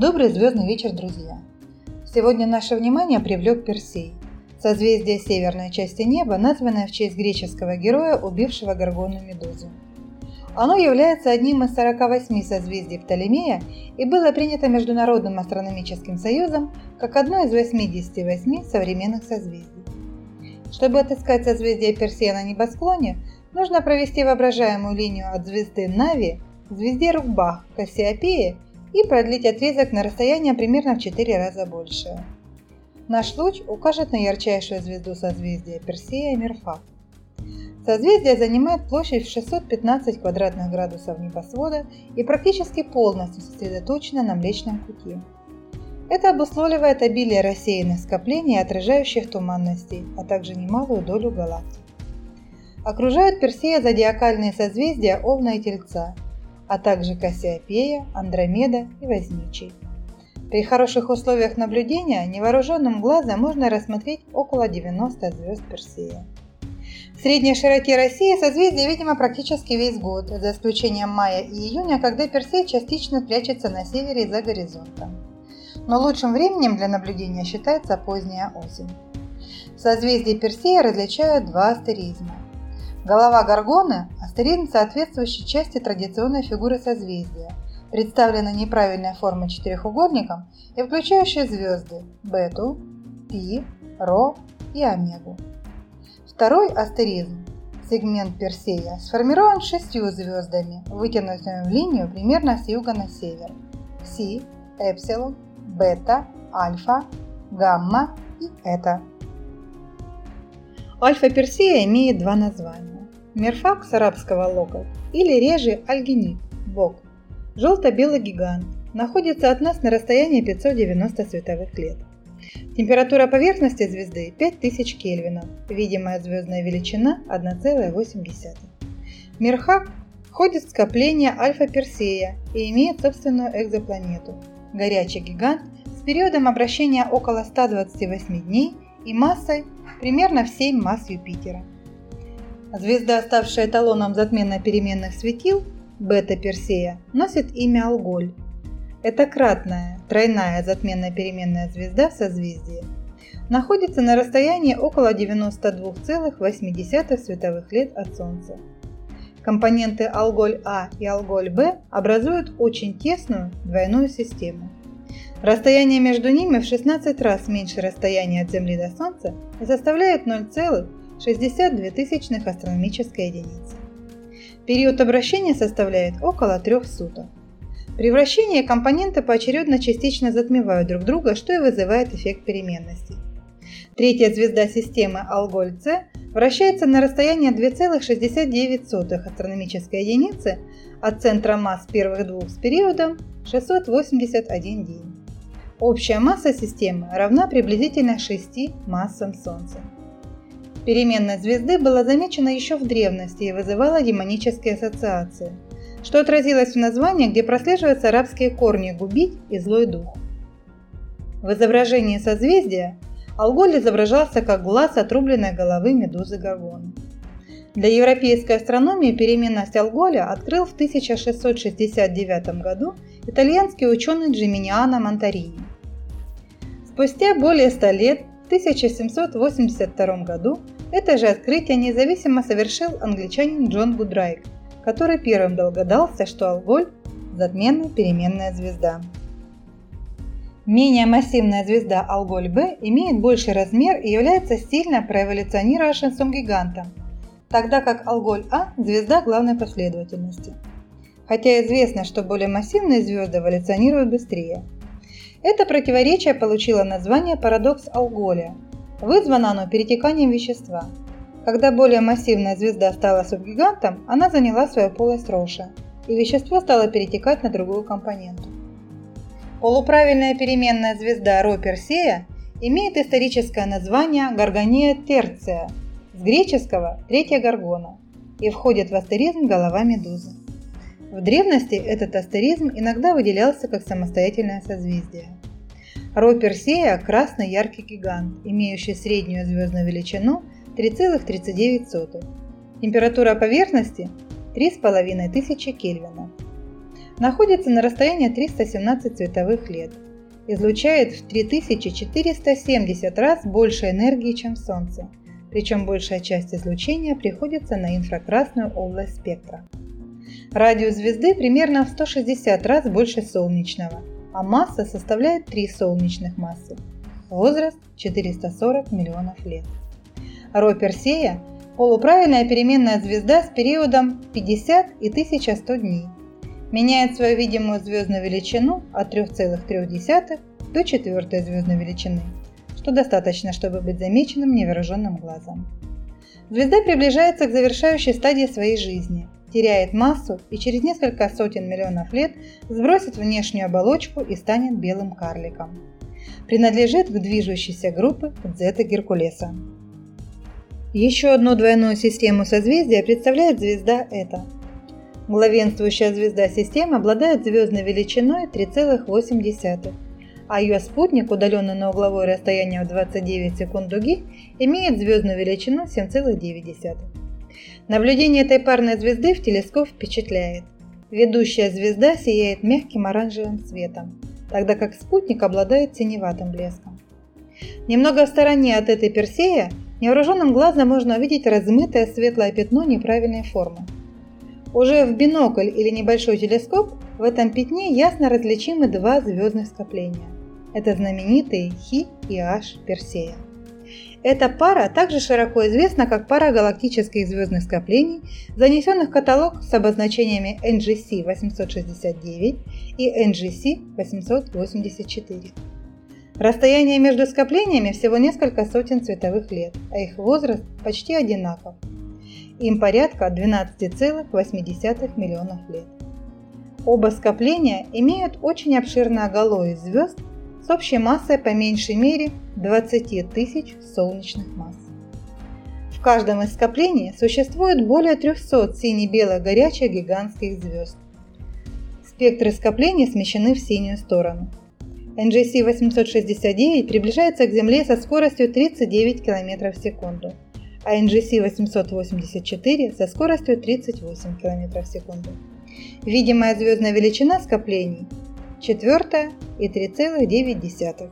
Добрый звездный вечер, друзья! Сегодня наше внимание привлек Персей, созвездие северной части неба, названное в честь греческого героя, убившего Горгону Медузу. Оно является одним из 48 созвездий Птолемея и было принято Международным астрономическим союзом как одно из 88 современных созвездий. Чтобы отыскать созвездие Персея на небосклоне, нужно провести воображаемую линию от звезды Нави к звезде Рукбах, Кассиопеи и продлить отрезок на расстояние примерно в 4 раза больше. Наш луч укажет на ярчайшую звезду созвездия Персея Мерфак. Созвездие занимает площадь в 615 квадратных градусов небосвода и практически полностью сосредоточено на Млечном Пути. Это обусловливает обилие рассеянных скоплений и отражающих туманностей, а также немалую долю галактик. Окружают Персея зодиакальные созвездия Овна и Тельца – а также Кассиопея, Андромеда и Возничий. При хороших условиях наблюдения невооруженным глазом можно рассмотреть около 90 звезд Персея. В средней широте России созвездие видимо практически весь год, за исключением мая и июня, когда Персей частично прячется на севере за горизонтом. Но лучшим временем для наблюдения считается поздняя осень. В созвездии Персея различают два астеризма – Голова горгоны – астеризм соответствующей части традиционной фигуры созвездия, представленной неправильной формой четырехугольником и включающей звезды Бету, Пи, Ро и Омегу. Второй астеризм – сегмент Персея сформирован шестью звездами, вытянутыми в линию примерно с юга на север – Си, Эпсилон, Бета, Альфа, Гамма и Эта. Альфа Персея имеет два названия. Мерфак с арабского локоть или реже альгинит, бог. Желто-белый гигант находится от нас на расстоянии 590 световых лет. Температура поверхности звезды 5000 кельвинов, видимая звездная величина 1,8. Мерхак входит в скопление Альфа-Персея и имеет собственную экзопланету. Горячий гигант с периодом обращения около 128 дней и массой примерно в 7 масс Юпитера. Звезда, ставшая эталоном затменно-переменных светил, бета Персея, носит имя Алголь. Это кратная, тройная затменно-переменная звезда в созвездии. Находится на расстоянии около 92,8 световых лет от Солнца. Компоненты Алголь-А и Алголь-Б образуют очень тесную двойную систему. Расстояние между ними в 16 раз меньше расстояния от Земли до Солнца и составляет 0,5 62 тысячных астрономической единицы. Период обращения составляет около трех суток. При вращении компоненты поочередно частично затмевают друг друга, что и вызывает эффект переменности. Третья звезда системы Алголь-С вращается на расстоянии 2,69 астрономической единицы от центра масс первых двух с периодом 681 день. Общая масса системы равна приблизительно 6 массам Солнца переменной звезды была замечена еще в древности и вызывала демонические ассоциации, что отразилось в названии, где прослеживаются арабские корни «губить» и «злой дух». В изображении созвездия Алголь изображался как глаз отрубленной головы медузы Горгоны. Для европейской астрономии переменность Алголя открыл в 1669 году итальянский ученый Джиминиано Монтарини. Спустя более 100 лет, в 1782 году, это же открытие независимо совершил англичанин Джон Гудрайк, который первым догадался, что Алголь – затменная переменная звезда. Менее массивная звезда Алголь-Б имеет больший размер и является сильно проэволюционировавшим гигантом, тогда как Алголь-А – звезда главной последовательности. Хотя известно, что более массивные звезды эволюционируют быстрее. Это противоречие получило название парадокс Алголя – Вызвано оно перетеканием вещества. Когда более массивная звезда стала субгигантом, она заняла свою полость Роша, и вещество стало перетекать на другую компоненту. Полуправильная переменная звезда Ро Персея имеет историческое название Гаргония Терция, с греческого «третья горгона», и входит в астеризм голова медузы. В древности этот астеризм иногда выделялся как самостоятельное созвездие. Ро Персея – красный яркий гигант, имеющий среднюю звездную величину 3,39. Температура поверхности – 3500 Кельвина. находится на расстоянии 317 световых лет, излучает в 3470 раз больше энергии, чем Солнце, причем большая часть излучения приходится на инфракрасную область спектра. Радиус звезды примерно в 160 раз больше солнечного, а масса составляет 3 солнечных массы. Возраст 440 миллионов лет. Ро Персея – полуправильная переменная звезда с периодом 50 и 1100 дней. Меняет свою видимую звездную величину от 3,3 до четвертой звездной величины, что достаточно, чтобы быть замеченным невооруженным глазом. Звезда приближается к завершающей стадии своей жизни, теряет массу и через несколько сотен миллионов лет сбросит внешнюю оболочку и станет белым карликом. Принадлежит к движущейся группе Зета Геркулеса. Еще одну двойную систему созвездия представляет звезда Эта. Главенствующая звезда системы обладает звездной величиной 3,8, а ее спутник, удаленный на угловое расстояние в 29 секунд дуги, имеет звездную величину 7,9. Наблюдение этой парной звезды в телескоп впечатляет. Ведущая звезда сияет мягким оранжевым цветом, тогда как спутник обладает синеватым блеском. Немного в стороне от этой Персея Невооруженным глазом можно увидеть размытое светлое пятно неправильной формы. Уже в бинокль или небольшой телескоп в этом пятне ясно различимы два звездных скопления. Это знаменитые Хи и H Персея. Эта пара также широко известна как пара галактических звездных скоплений, занесенных в каталог с обозначениями NGC 869 и NGC 884. Расстояние между скоплениями всего несколько сотен световых лет, а их возраст почти одинаков. Им порядка 12,8 миллионов лет. Оба скопления имеют очень обширное гало из звезд с общей массой по меньшей мере 20 тысяч солнечных масс. В каждом из скоплений существует более 300 сине-бело горячих гигантских звезд. Спектры скоплений смещены в синюю сторону – NGC 869 приближается к Земле со скоростью 39 км в секунду, а NGC 884 со скоростью 38 км в секунду. Видимая звездная величина скоплений – четвертая и 3,9.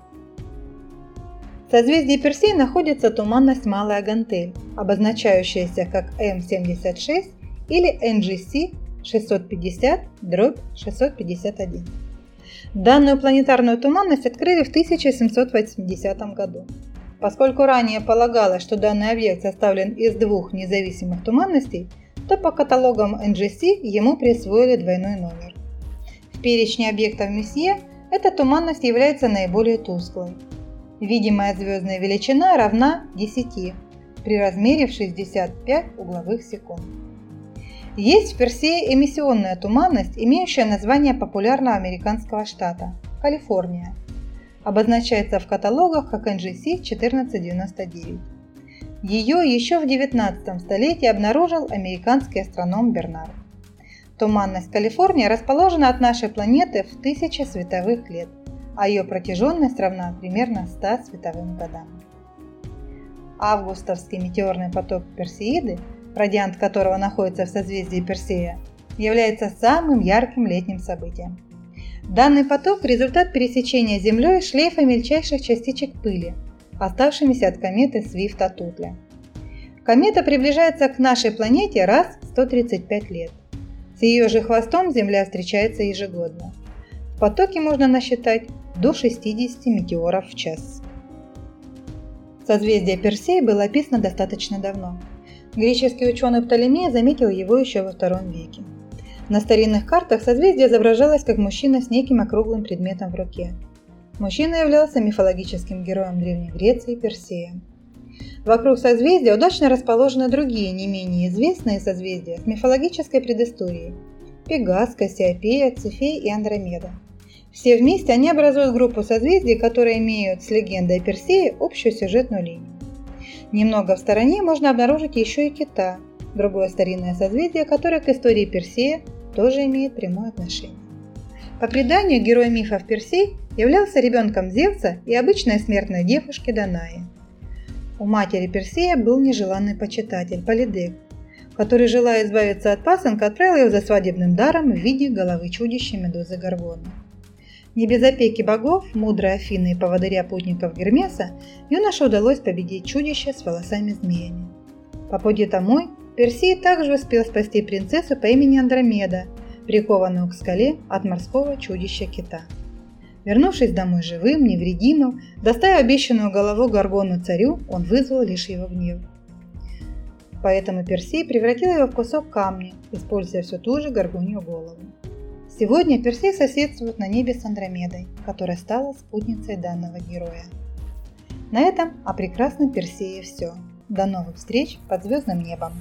В созвездии Персей находится туманность Малая Гантель, обозначающаяся как М76 или NGC 650 651. Данную планетарную туманность открыли в 1780 году. Поскольку ранее полагалось, что данный объект составлен из двух независимых туманностей, то по каталогам NGC ему присвоили двойной номер. В перечне объектов Месье эта туманность является наиболее тусклой. Видимая звездная величина равна 10 при размере в 65 угловых секунд. Есть в Персее эмиссионная туманность, имеющая название популярного американского штата – Калифорния. Обозначается в каталогах как NGC 1499. Ее еще в 19 столетии обнаружил американский астроном Бернард. Туманность Калифорнии расположена от нашей планеты в 1000 световых лет, а ее протяженность равна примерно 100 световым годам. Августовский метеорный поток Персеиды – радиант которого находится в созвездии Персея, является самым ярким летним событием. Данный поток – результат пересечения Землей шлейфа мельчайших частичек пыли, оставшимися от кометы Свифта-Тутля. Комета приближается к нашей планете раз в 135 лет. С ее же хвостом Земля встречается ежегодно. В потоке можно насчитать до 60 метеоров в час. Созвездие Персей было описано достаточно давно – Греческий ученый Птолемей заметил его еще во втором веке. На старинных картах созвездие изображалось как мужчина с неким округлым предметом в руке. Мужчина являлся мифологическим героем Древней Греции Персея. Вокруг созвездия удачно расположены другие, не менее известные созвездия с мифологической предысторией – Пегас, Кассиопея, Цефей и Андромеда. Все вместе они образуют группу созвездий, которые имеют с легендой о Персее общую сюжетную линию. Немного в стороне можно обнаружить еще и кита, другое старинное созвездие, которое к истории Персея тоже имеет прямое отношение. По преданию, герой мифов Персей являлся ребенком Зевса и обычной смертной девушки Данаи. У матери Персея был нежеланный почитатель Полидек. который, желая избавиться от пасынка, отправил его за свадебным даром в виде головы чудища Медузы Гаргоны. Не без опеки богов, мудрой Афины и поводыря путников Гермеса, юноше удалось победить чудище с волосами-змеями. По пути домой Персей также успел спасти принцессу по имени Андромеда, прикованную к скале от морского чудища кита. Вернувшись домой живым, невредимым, доставив обещанную голову Гаргону царю, он вызвал лишь его гнев. Поэтому Персей превратил его в кусок камня, используя всю ту же горгунью голову. Сегодня Персей соседствует на небе с Андромедой, которая стала спутницей данного героя. На этом о прекрасном Персее все. До новых встреч под звездным небом!